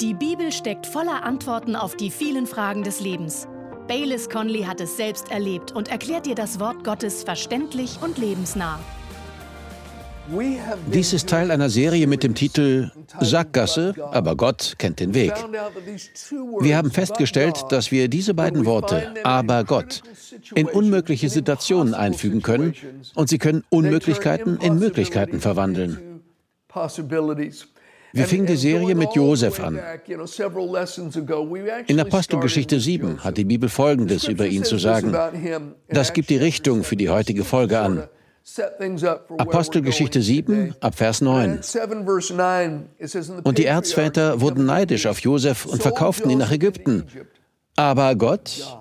Die Bibel steckt voller Antworten auf die vielen Fragen des Lebens. Baylis Conley hat es selbst erlebt und erklärt dir das Wort Gottes verständlich und lebensnah. Dies ist Teil einer Serie mit dem Titel Sackgasse, aber Gott kennt den Weg. Wir haben festgestellt, dass wir diese beiden Worte, aber Gott, in unmögliche Situationen einfügen können und sie können Unmöglichkeiten in Möglichkeiten verwandeln. Wir fingen die Serie mit Josef an. In Apostelgeschichte 7 hat die Bibel Folgendes über ihn zu sagen. Das gibt die Richtung für die heutige Folge an. Apostelgeschichte 7 ab Vers 9. Und die Erzväter wurden neidisch auf Josef und verkauften ihn nach Ägypten. Aber Gott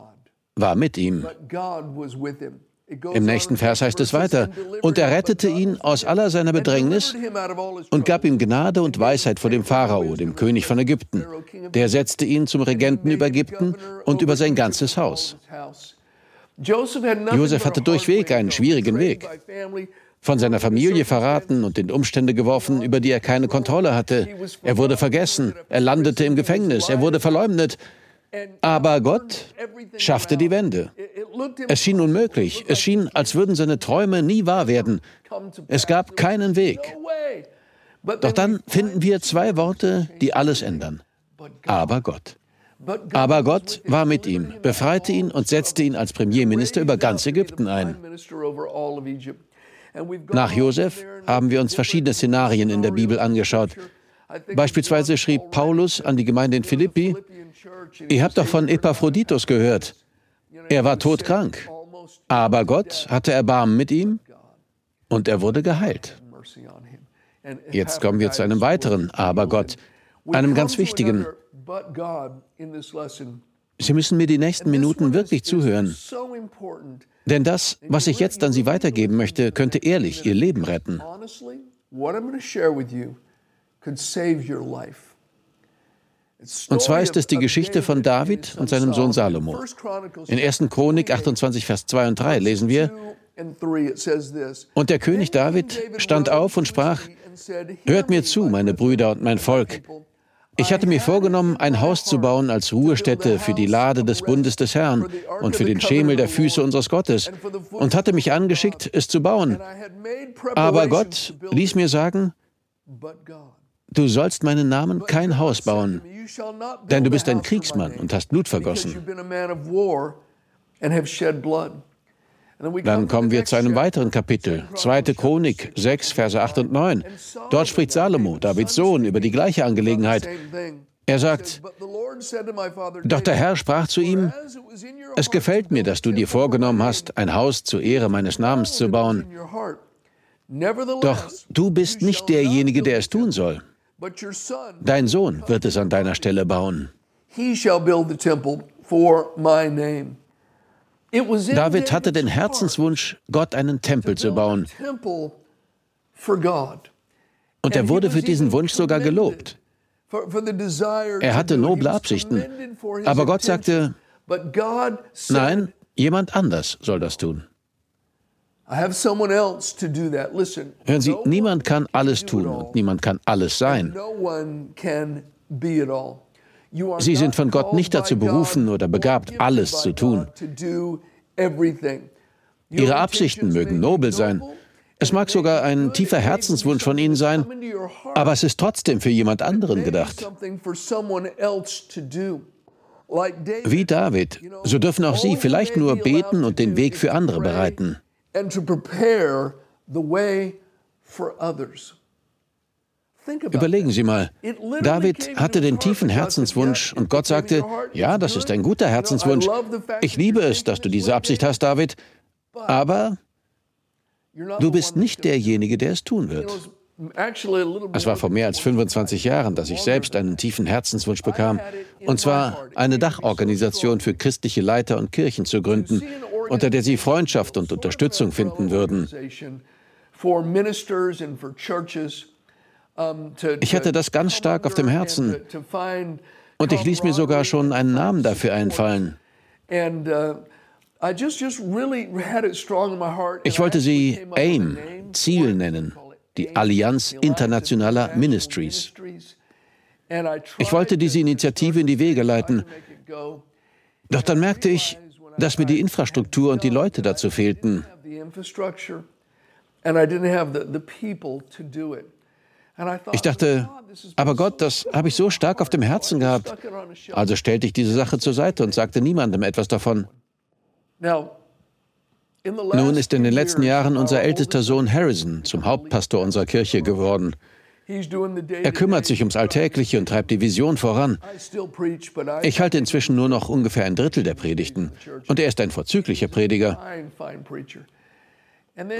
war mit ihm. Im nächsten Vers heißt es weiter, und er rettete ihn aus aller seiner Bedrängnis und gab ihm Gnade und Weisheit vor dem Pharao, dem König von Ägypten. Der setzte ihn zum Regenten über Ägypten und über sein ganzes Haus. Josef hatte durchweg einen schwierigen Weg. Von seiner Familie verraten und in Umstände geworfen, über die er keine Kontrolle hatte. Er wurde vergessen, er landete im Gefängnis, er wurde verleumdet. Aber Gott schaffte die Wende. Es schien unmöglich. Es schien, als würden seine Träume nie wahr werden. Es gab keinen Weg. Doch dann finden wir zwei Worte, die alles ändern. Aber Gott. Aber Gott war mit ihm, befreite ihn und setzte ihn als Premierminister über ganz Ägypten ein. Nach Josef haben wir uns verschiedene Szenarien in der Bibel angeschaut. Beispielsweise schrieb Paulus an die Gemeinde in Philippi, ihr habt doch von Epaphroditus gehört. Er war todkrank, aber Gott hatte Erbarmen mit ihm und er wurde geheilt. Jetzt kommen wir zu einem weiteren Aber Gott, einem ganz wichtigen. Sie müssen mir die nächsten Minuten wirklich zuhören. Denn das, was ich jetzt an Sie weitergeben möchte, könnte ehrlich Ihr Leben retten. Und zwar ist es die Geschichte von David und seinem Sohn Salomo. In 1. Chronik 28, Vers 2 und 3 lesen wir, und der König David stand auf und sprach, Hört mir zu, meine Brüder und mein Volk. Ich hatte mir vorgenommen, ein Haus zu bauen als Ruhestätte für die Lade des Bundes des Herrn und für den Schemel der Füße unseres Gottes und hatte mich angeschickt, es zu bauen. Aber Gott ließ mir sagen, du sollst meinen Namen kein Haus bauen, denn du bist ein Kriegsmann und hast Blut vergossen. Dann kommen wir zu einem weiteren Kapitel, 2. Chronik 6, Verse 8 und 9. Dort spricht Salomo, Davids Sohn, über die gleiche Angelegenheit. Er sagt, doch der Herr sprach zu ihm, es gefällt mir, dass du dir vorgenommen hast, ein Haus zur Ehre meines Namens zu bauen. Doch du bist nicht derjenige, der es tun soll. Dein Sohn wird es an deiner Stelle bauen. David hatte den Herzenswunsch, Gott einen Tempel zu bauen. Und er wurde für diesen Wunsch sogar gelobt. Er hatte noble Absichten. Aber Gott sagte, nein, jemand anders soll das tun. Hören Sie, niemand kann alles tun und niemand kann alles sein. Sie sind von Gott nicht dazu berufen oder begabt, alles zu tun. Ihre Absichten mögen nobel sein. Es mag sogar ein tiefer Herzenswunsch von Ihnen sein, aber es ist trotzdem für jemand anderen gedacht. Wie David, so dürfen auch Sie vielleicht nur beten und den Weg für andere bereiten. Überlegen Sie mal, David hatte den tiefen Herzenswunsch und Gott sagte, ja, das ist ein guter Herzenswunsch. Ich liebe es, dass du diese Absicht hast, David, aber du bist nicht derjenige, der es tun wird. Es war vor mehr als 25 Jahren, dass ich selbst einen tiefen Herzenswunsch bekam, und zwar eine Dachorganisation für christliche Leiter und Kirchen zu gründen, unter der sie Freundschaft und Unterstützung finden würden. Ich hatte das ganz stark auf dem Herzen und ich ließ mir sogar schon einen Namen dafür einfallen. Uh, ich wollte sie AIM, Ziel nennen, die Allianz Internationaler Ministries. Ich wollte diese Initiative in die Wege leiten. Doch dann merkte ich, dass mir die Infrastruktur und die Leute dazu fehlten. Ich dachte, aber Gott, das habe ich so stark auf dem Herzen gehabt. Also stellte ich diese Sache zur Seite und sagte niemandem etwas davon. Nun ist in den letzten Jahren unser ältester Sohn Harrison zum Hauptpastor unserer Kirche geworden. Er kümmert sich ums Alltägliche und treibt die Vision voran. Ich halte inzwischen nur noch ungefähr ein Drittel der Predigten und er ist ein vorzüglicher Prediger.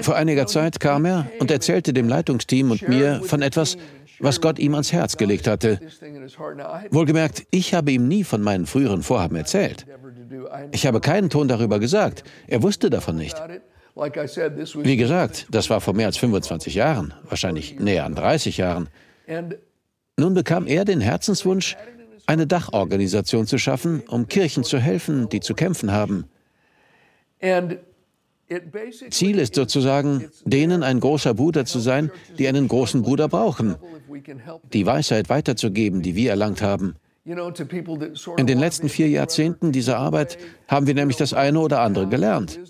Vor einiger Zeit kam er und erzählte dem Leitungsteam und mir von etwas, was Gott ihm ans Herz gelegt hatte. Wohlgemerkt, ich habe ihm nie von meinen früheren Vorhaben erzählt. Ich habe keinen Ton darüber gesagt. Er wusste davon nicht. Wie gesagt, das war vor mehr als 25 Jahren, wahrscheinlich näher an 30 Jahren. Nun bekam er den Herzenswunsch, eine Dachorganisation zu schaffen, um Kirchen zu helfen, die zu kämpfen haben. Ziel ist sozusagen, denen ein großer Bruder zu sein, die einen großen Bruder brauchen, die Weisheit weiterzugeben, die wir erlangt haben. In den letzten vier Jahrzehnten dieser Arbeit haben wir nämlich das eine oder andere gelernt.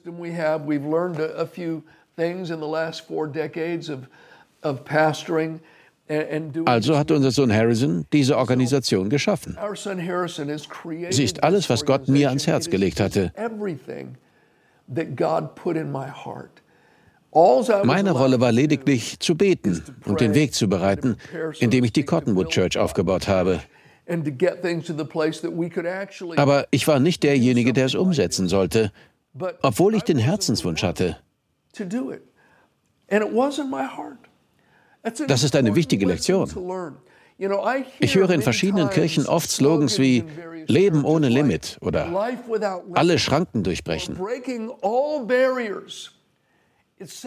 Also hat unser Sohn Harrison diese Organisation geschaffen. Sie ist alles, was Gott mir ans Herz gelegt hatte. Meine Rolle war lediglich zu beten und den Weg zu bereiten, indem ich die Cottonwood Church aufgebaut habe. Aber ich war nicht derjenige, der es umsetzen sollte, obwohl ich den Herzenswunsch hatte. Das ist eine wichtige Lektion. Ich höre in verschiedenen Kirchen oft Slogans wie Leben ohne Limit oder alle Schranken durchbrechen.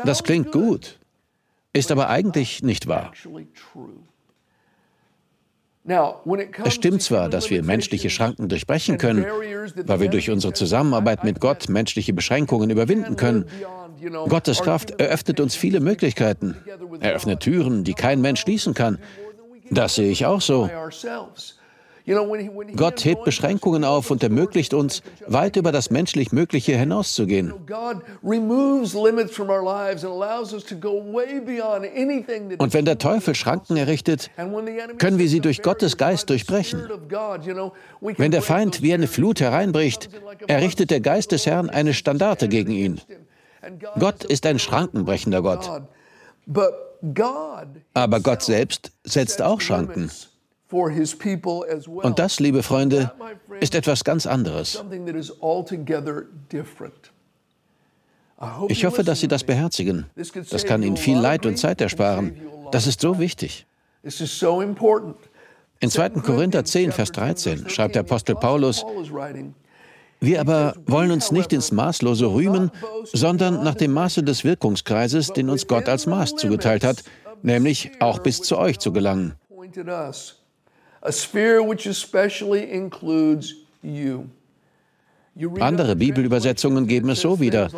Das klingt gut, ist aber eigentlich nicht wahr. Es stimmt zwar, dass wir menschliche Schranken durchbrechen können, weil wir durch unsere Zusammenarbeit mit Gott menschliche Beschränkungen überwinden können. Gottes Kraft eröffnet uns viele Möglichkeiten, eröffnet Türen, die kein Mensch schließen kann. Das sehe ich auch so. Gott hebt Beschränkungen auf und ermöglicht uns, weit über das menschlich Mögliche hinauszugehen. Und wenn der Teufel Schranken errichtet, können wir sie durch Gottes Geist durchbrechen. Wenn der Feind wie eine Flut hereinbricht, errichtet der Geist des Herrn eine Standarte gegen ihn. Gott ist ein schrankenbrechender Gott. Aber Gott selbst setzt auch Schranken. Und das, liebe Freunde, ist etwas ganz anderes. Ich hoffe, dass Sie das beherzigen. Das kann Ihnen viel Leid und Zeit ersparen. Das ist so wichtig. In 2. Korinther 10, Vers 13 schreibt der Apostel Paulus, wir aber wollen uns nicht ins Maßlose rühmen, sondern nach dem Maße des Wirkungskreises, den uns Gott als Maß zugeteilt hat, nämlich auch bis zu euch zu gelangen Andere Bibelübersetzungen geben es so wieder.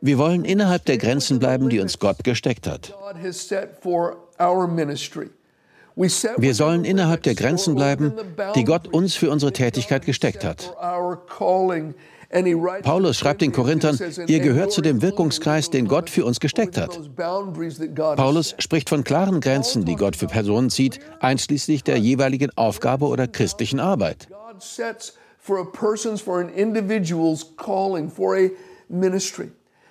Wir wollen innerhalb der Grenzen bleiben, die uns Gott gesteckt hat. Wir sollen innerhalb der Grenzen bleiben, die Gott uns für unsere Tätigkeit gesteckt hat. Paulus schreibt den Korinthern, ihr gehört zu dem Wirkungskreis, den Gott für uns gesteckt hat. Paulus spricht von klaren Grenzen, die Gott für Personen zieht, einschließlich der jeweiligen Aufgabe oder christlichen Arbeit.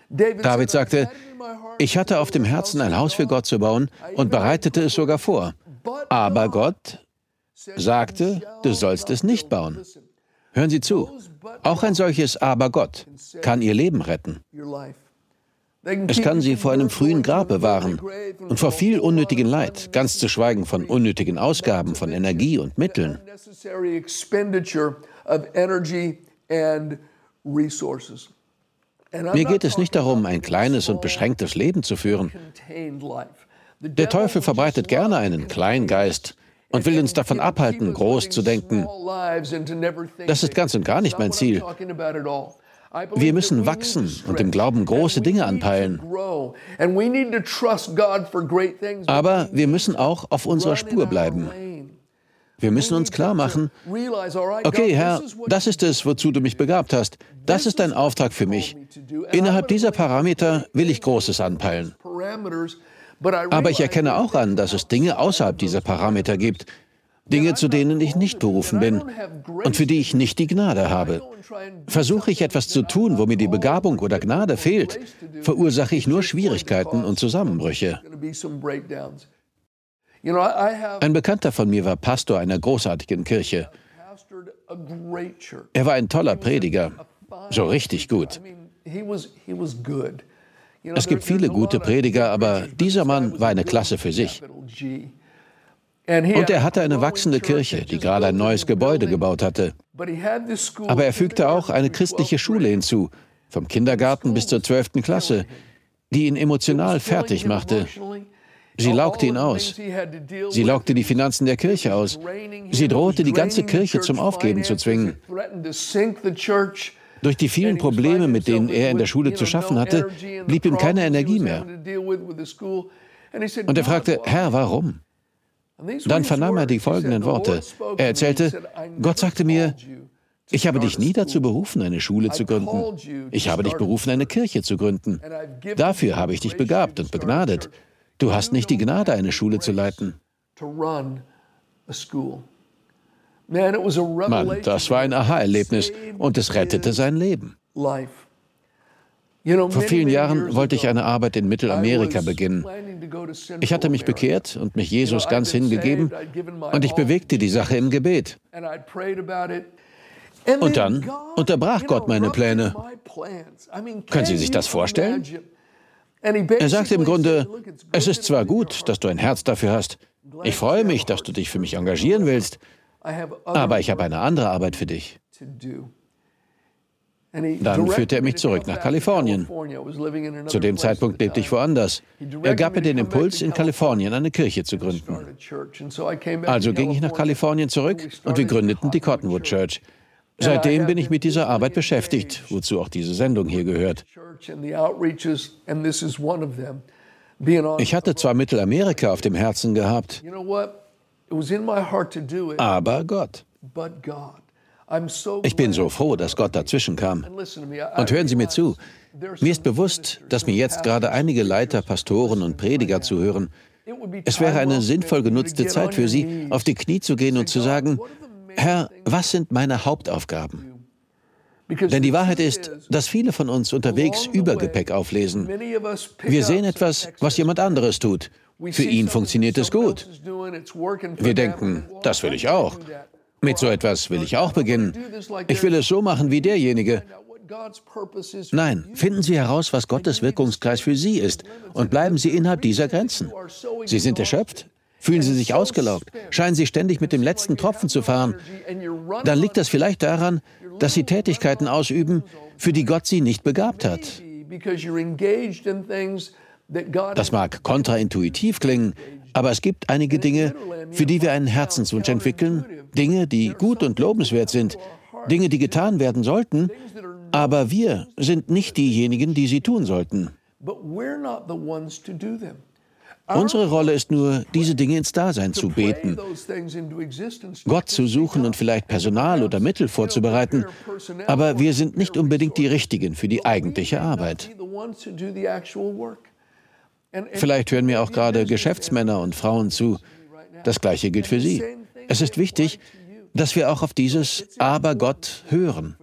David sagte, ich hatte auf dem Herzen, ein Haus für Gott zu bauen und bereitete es sogar vor. Aber Gott sagte, du sollst es nicht bauen. Hören Sie zu, auch ein solches Aber Gott kann Ihr Leben retten. Es kann Sie vor einem frühen Grab bewahren und vor viel unnötigen Leid, ganz zu schweigen von unnötigen Ausgaben von Energie und Mitteln. Mir geht es nicht darum, ein kleines und beschränktes Leben zu führen. Der Teufel verbreitet gerne einen Kleingeist, und will uns davon abhalten, groß zu denken. Das ist ganz und gar nicht mein Ziel. Wir müssen wachsen und im Glauben große Dinge anpeilen. Aber wir müssen auch auf unserer Spur bleiben. Wir müssen uns klar machen, okay, Herr, das ist es, wozu du mich begabt hast. Das ist dein Auftrag für mich. Innerhalb dieser Parameter will ich Großes anpeilen. Aber ich erkenne auch an, dass es Dinge außerhalb dieser Parameter gibt, Dinge, zu denen ich nicht berufen bin und für die ich nicht die Gnade habe. Versuche ich etwas zu tun, wo mir die Begabung oder Gnade fehlt, verursache ich nur Schwierigkeiten und Zusammenbrüche. Ein Bekannter von mir war Pastor einer großartigen Kirche. Er war ein toller Prediger, so richtig gut. Es gibt viele gute Prediger, aber dieser Mann war eine Klasse für sich. Und er hatte eine wachsende Kirche, die gerade ein neues Gebäude gebaut hatte. Aber er fügte auch eine christliche Schule hinzu, vom Kindergarten bis zur 12. Klasse, die ihn emotional fertig machte. Sie laugte ihn aus. Sie laugte die Finanzen der Kirche aus. Sie drohte, die ganze Kirche zum Aufgeben zu zwingen. Durch die vielen Probleme, mit denen er in der Schule zu schaffen hatte, blieb ihm keine Energie mehr. Und er fragte, Herr, warum? Dann vernahm er die folgenden Worte. Er erzählte, Gott sagte mir, ich habe dich nie dazu berufen, eine Schule zu gründen. Ich habe dich berufen, eine Kirche zu gründen. Dafür habe ich dich begabt und begnadet. Du hast nicht die Gnade, eine Schule zu leiten. Mann, das war ein Aha-Erlebnis und es rettete sein Leben. Vor vielen Jahren wollte ich eine Arbeit in Mittelamerika beginnen. Ich hatte mich bekehrt und mich Jesus ganz hingegeben und ich bewegte die Sache im Gebet. Und dann unterbrach Gott meine Pläne. Können Sie sich das vorstellen? Er sagte im Grunde, es ist zwar gut, dass du ein Herz dafür hast. Ich freue mich, dass du dich für mich engagieren willst. Aber ich habe eine andere Arbeit für dich. Dann führte er mich zurück nach Kalifornien. Zu dem Zeitpunkt lebte ich woanders. Er gab mir den Impuls, in Kalifornien eine Kirche zu gründen. Also ging ich nach Kalifornien zurück und wir gründeten die Cottonwood Church. Seitdem bin ich mit dieser Arbeit beschäftigt, wozu auch diese Sendung hier gehört. Ich hatte zwar Mittelamerika auf dem Herzen gehabt, aber Gott. Ich bin so froh, dass Gott dazwischen kam. Und hören Sie mir zu. Mir ist bewusst, dass mir jetzt gerade einige Leiter, Pastoren und Prediger zuhören. Es wäre eine sinnvoll genutzte Zeit für Sie, auf die Knie zu gehen und zu sagen, Herr, was sind meine Hauptaufgaben? Denn die Wahrheit ist, dass viele von uns unterwegs Übergepäck auflesen. Wir sehen etwas, was jemand anderes tut. Für ihn funktioniert es gut. Wir denken, das will ich auch. Mit so etwas will ich auch beginnen. Ich will es so machen wie derjenige. Nein, finden Sie heraus, was Gottes Wirkungskreis für Sie ist und bleiben Sie innerhalb dieser Grenzen. Sie sind erschöpft, fühlen Sie sich ausgelaugt, scheinen Sie ständig mit dem letzten Tropfen zu fahren. Dann liegt das vielleicht daran, dass Sie Tätigkeiten ausüben, für die Gott Sie nicht begabt hat. Das mag kontraintuitiv klingen, aber es gibt einige Dinge, für die wir einen Herzenswunsch entwickeln, Dinge, die gut und lobenswert sind, Dinge, die getan werden sollten, aber wir sind nicht diejenigen, die sie tun sollten. Unsere Rolle ist nur, diese Dinge ins Dasein zu beten, Gott zu suchen und vielleicht Personal oder Mittel vorzubereiten, aber wir sind nicht unbedingt die Richtigen für die eigentliche Arbeit. Vielleicht hören mir auch gerade Geschäftsmänner und Frauen zu. Das Gleiche gilt für Sie. Es ist wichtig, dass wir auch auf dieses Aber Gott hören.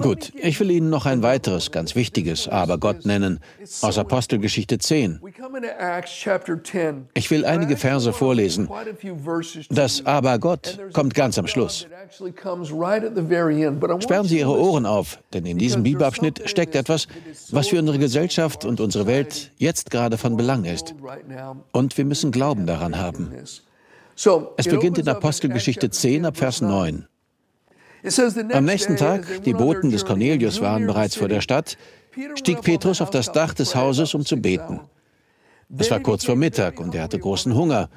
Gut, ich will Ihnen noch ein weiteres ganz wichtiges Aber Gott nennen, aus Apostelgeschichte 10. Ich will einige Verse vorlesen. Das Aber Gott kommt ganz am Schluss. Sperren Sie Ihre Ohren auf, denn in diesem Bibelabschnitt steckt etwas, was für unsere Gesellschaft und unsere Welt jetzt gerade von Belang ist. Und wir müssen Glauben daran haben. Es beginnt in Apostelgeschichte 10 ab Vers 9. Am nächsten Tag, die Boten des Cornelius waren bereits vor der Stadt, stieg Petrus auf das Dach des Hauses, um zu beten. Es war kurz vor Mittag und er hatte großen Hunger.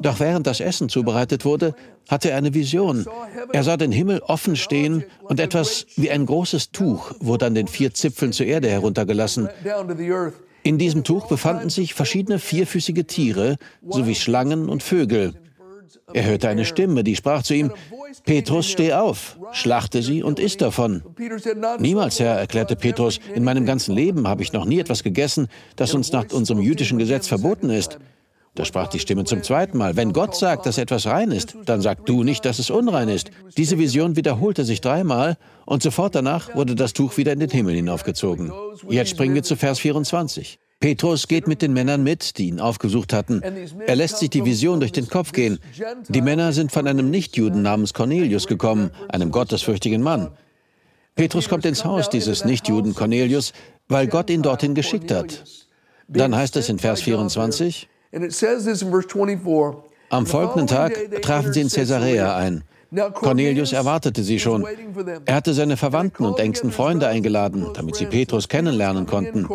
Doch während das Essen zubereitet wurde, hatte er eine Vision. Er sah den Himmel offen stehen und etwas wie ein großes Tuch wurde an den vier Zipfeln zur Erde heruntergelassen. In diesem Tuch befanden sich verschiedene vierfüßige Tiere sowie Schlangen und Vögel. Er hörte eine Stimme, die sprach zu ihm, Petrus, steh auf, schlachte sie und iss davon. Niemals, Herr, erklärte Petrus, in meinem ganzen Leben habe ich noch nie etwas gegessen, das uns nach unserem jüdischen Gesetz verboten ist. Da sprach die Stimme zum zweiten Mal, wenn Gott sagt, dass etwas rein ist, dann sag du nicht, dass es unrein ist. Diese Vision wiederholte sich dreimal und sofort danach wurde das Tuch wieder in den Himmel hinaufgezogen. Jetzt springen wir zu Vers 24. Petrus geht mit den Männern mit, die ihn aufgesucht hatten. Er lässt sich die Vision durch den Kopf gehen. Die Männer sind von einem Nichtjuden namens Cornelius gekommen, einem gottesfürchtigen Mann. Petrus kommt ins Haus dieses Nichtjuden Cornelius, weil Gott ihn dorthin geschickt hat. Dann heißt es in Vers 24, am folgenden Tag trafen sie in Caesarea ein. Cornelius erwartete sie schon. Er hatte seine Verwandten und engsten Freunde eingeladen, damit sie Petrus kennenlernen konnten.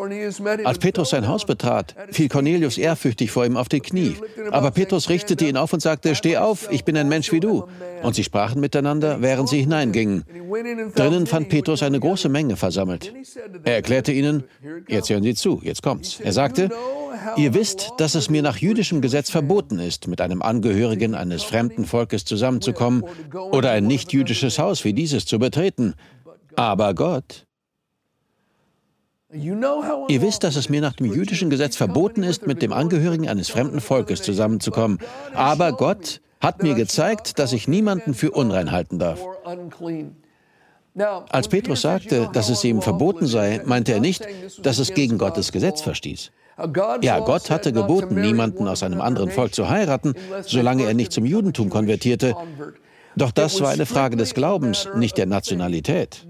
Als Petrus sein Haus betrat, fiel Cornelius ehrfürchtig vor ihm auf die Knie. Aber Petrus richtete ihn auf und sagte, Steh auf, ich bin ein Mensch wie du. Und sie sprachen miteinander, während sie hineingingen. Drinnen fand Petrus eine große Menge versammelt. Er erklärte ihnen, jetzt hören Sie zu, jetzt kommt's. Er sagte, Ihr wisst, dass es mir nach jüdischem Gesetz verboten ist, mit einem Angehörigen eines fremden Volkes zusammenzukommen oder ein nicht-jüdisches Haus wie dieses zu betreten. Aber Gott, Ihr wisst, dass es mir nach dem jüdischen Gesetz verboten ist, mit dem Angehörigen eines fremden Volkes zusammenzukommen. Aber Gott hat mir gezeigt, dass ich niemanden für unrein halten darf. Als Petrus sagte, dass es ihm verboten sei, meinte er nicht, dass es gegen Gottes Gesetz verstieß. Ja, Gott hatte geboten, niemanden aus einem anderen Volk zu heiraten, solange er nicht zum Judentum konvertierte. Doch das war eine Frage des Glaubens, nicht der Nationalität.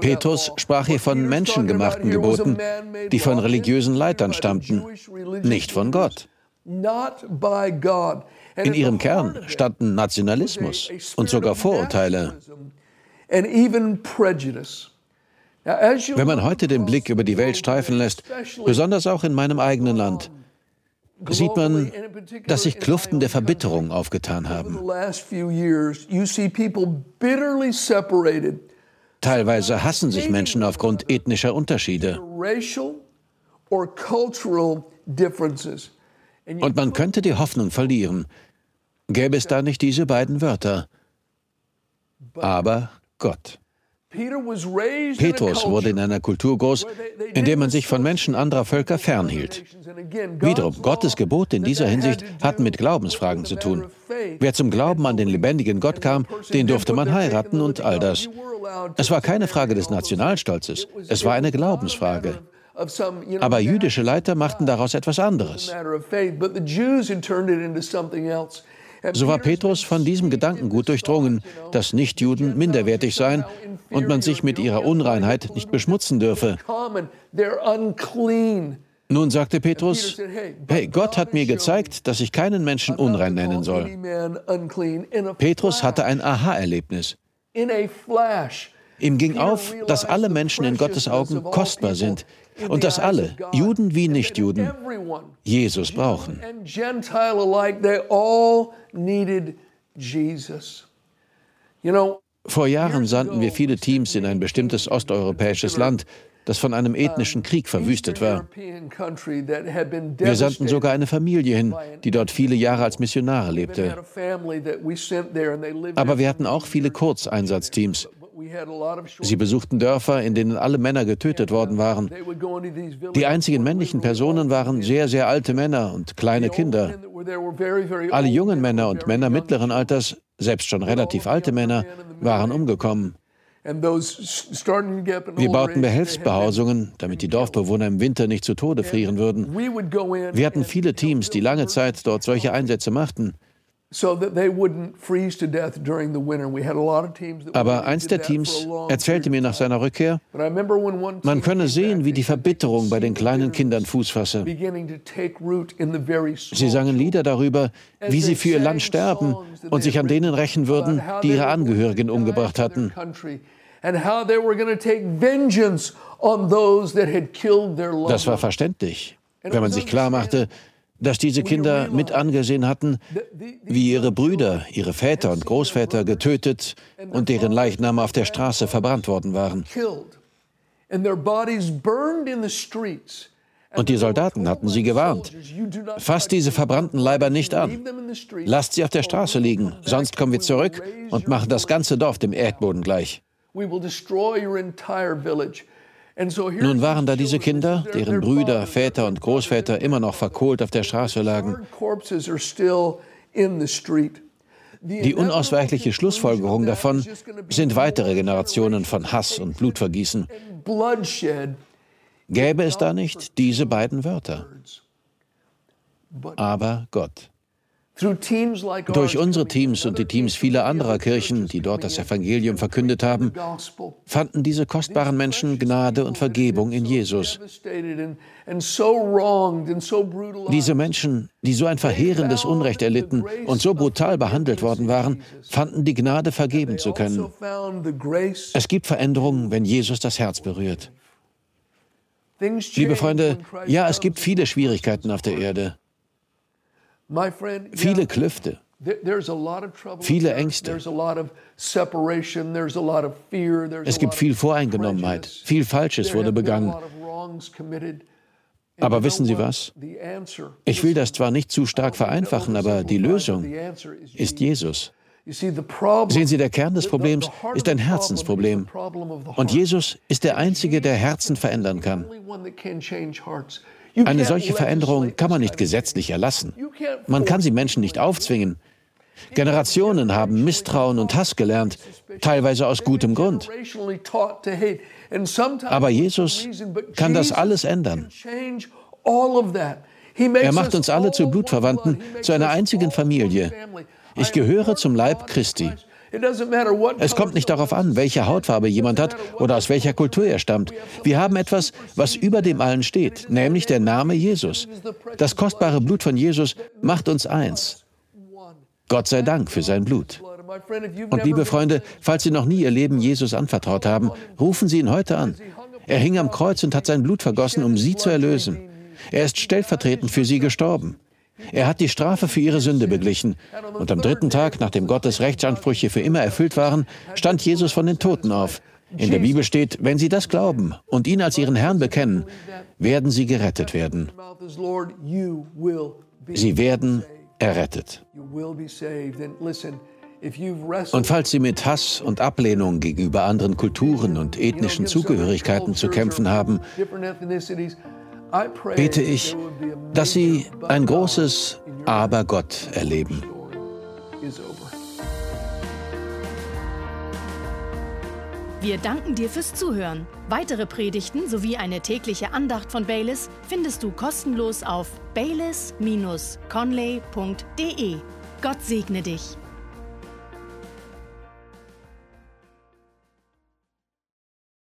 Petrus sprach hier von menschengemachten Geboten, die von religiösen Leitern stammten, nicht von Gott. In ihrem Kern standen Nationalismus und sogar Vorurteile. Wenn man heute den Blick über die Welt streifen lässt, besonders auch in meinem eigenen Land, sieht man, dass sich Kluften der Verbitterung aufgetan haben. Teilweise hassen sich Menschen aufgrund ethnischer Unterschiede. Und man könnte die Hoffnung verlieren, gäbe es da nicht diese beiden Wörter. Aber Gott. Petrus wurde in einer Kultur groß, in der man sich von Menschen anderer Völker fernhielt. Wiederum, Gottes Gebote in dieser Hinsicht hatten mit Glaubensfragen zu tun. Wer zum Glauben an den lebendigen Gott kam, den durfte man heiraten und all das. Es war keine Frage des Nationalstolzes, es war eine Glaubensfrage. Aber jüdische Leiter machten daraus etwas anderes. So war Petrus von diesem Gedankengut durchdrungen, dass Nichtjuden minderwertig seien und man sich mit ihrer Unreinheit nicht beschmutzen dürfe. Nun sagte Petrus, hey, Gott hat mir gezeigt, dass ich keinen Menschen unrein nennen soll. Petrus hatte ein Aha-Erlebnis. Ihm ging auf, dass alle Menschen in Gottes Augen kostbar sind und dass alle, Juden wie Nichtjuden, Jesus brauchen. Vor Jahren sandten wir viele Teams in ein bestimmtes osteuropäisches Land, das von einem ethnischen Krieg verwüstet war. Wir sandten sogar eine Familie hin, die dort viele Jahre als Missionare lebte. Aber wir hatten auch viele Kurzeinsatzteams. Sie besuchten Dörfer, in denen alle Männer getötet worden waren. Die einzigen männlichen Personen waren sehr, sehr alte Männer und kleine Kinder. Alle jungen Männer und Männer mittleren Alters, selbst schon relativ alte Männer, waren umgekommen. Wir bauten Behelfsbehausungen, damit die Dorfbewohner im Winter nicht zu Tode frieren würden. Wir hatten viele Teams, die lange Zeit dort solche Einsätze machten. Aber eins der Teams erzählte mir nach seiner Rückkehr, man könne sehen, wie die Verbitterung bei den kleinen Kindern Fuß fasse. Sie sangen Lieder darüber, wie sie für ihr Land sterben und sich an denen rächen würden, die ihre Angehörigen umgebracht hatten. Das war verständlich, wenn man sich klar machte, dass diese Kinder mit angesehen hatten, wie ihre Brüder, ihre Väter und Großväter getötet und deren Leichname auf der Straße verbrannt worden waren. Und die Soldaten hatten sie gewarnt. Fasst diese verbrannten Leiber nicht an. Lasst sie auf der Straße liegen, sonst kommen wir zurück und machen das ganze Dorf dem Erdboden gleich. Nun waren da diese Kinder, deren Brüder, Väter und Großväter immer noch verkohlt auf der Straße lagen. Die unausweichliche Schlussfolgerung davon sind weitere Generationen von Hass und Blutvergießen. Gäbe es da nicht diese beiden Wörter? Aber Gott. Durch unsere Teams und die Teams vieler anderer Kirchen, die dort das Evangelium verkündet haben, fanden diese kostbaren Menschen Gnade und Vergebung in Jesus. Diese Menschen, die so ein verheerendes Unrecht erlitten und so brutal behandelt worden waren, fanden die Gnade vergeben zu können. Es gibt Veränderungen, wenn Jesus das Herz berührt. Liebe Freunde, ja, es gibt viele Schwierigkeiten auf der Erde. Viele Klüfte, viele Ängste. Es gibt viel Voreingenommenheit, viel Falsches wurde begangen. Aber wissen Sie was? Ich will das zwar nicht zu stark vereinfachen, aber die Lösung ist Jesus. Sehen Sie, der Kern des Problems ist ein Herzensproblem. Und Jesus ist der Einzige, der Herzen verändern kann. Eine solche Veränderung kann man nicht gesetzlich erlassen. Man kann sie Menschen nicht aufzwingen. Generationen haben Misstrauen und Hass gelernt, teilweise aus gutem Grund. Aber Jesus kann das alles ändern. Er macht uns alle zu Blutverwandten, zu einer einzigen Familie. Ich gehöre zum Leib Christi. Es kommt nicht darauf an, welche Hautfarbe jemand hat oder aus welcher Kultur er stammt. Wir haben etwas, was über dem allen steht, nämlich der Name Jesus. Das kostbare Blut von Jesus macht uns eins. Gott sei Dank für sein Blut. Und liebe Freunde, falls Sie noch nie Ihr Leben Jesus anvertraut haben, rufen Sie ihn heute an. Er hing am Kreuz und hat sein Blut vergossen, um Sie zu erlösen. Er ist stellvertretend für Sie gestorben. Er hat die Strafe für ihre Sünde beglichen. Und am dritten Tag, nachdem Gottes Rechtsansprüche für immer erfüllt waren, stand Jesus von den Toten auf. In der Bibel steht, wenn sie das glauben und ihn als ihren Herrn bekennen, werden sie gerettet werden. Sie werden errettet. Und falls Sie mit Hass und Ablehnung gegenüber anderen Kulturen und ethnischen Zugehörigkeiten zu kämpfen haben, bete ich, dass Sie ein großes Aber Gott erleben. Wir danken dir fürs Zuhören. Weitere Predigten sowie eine tägliche Andacht von Baylis findest du kostenlos auf baylis-conley.de. Gott segne dich.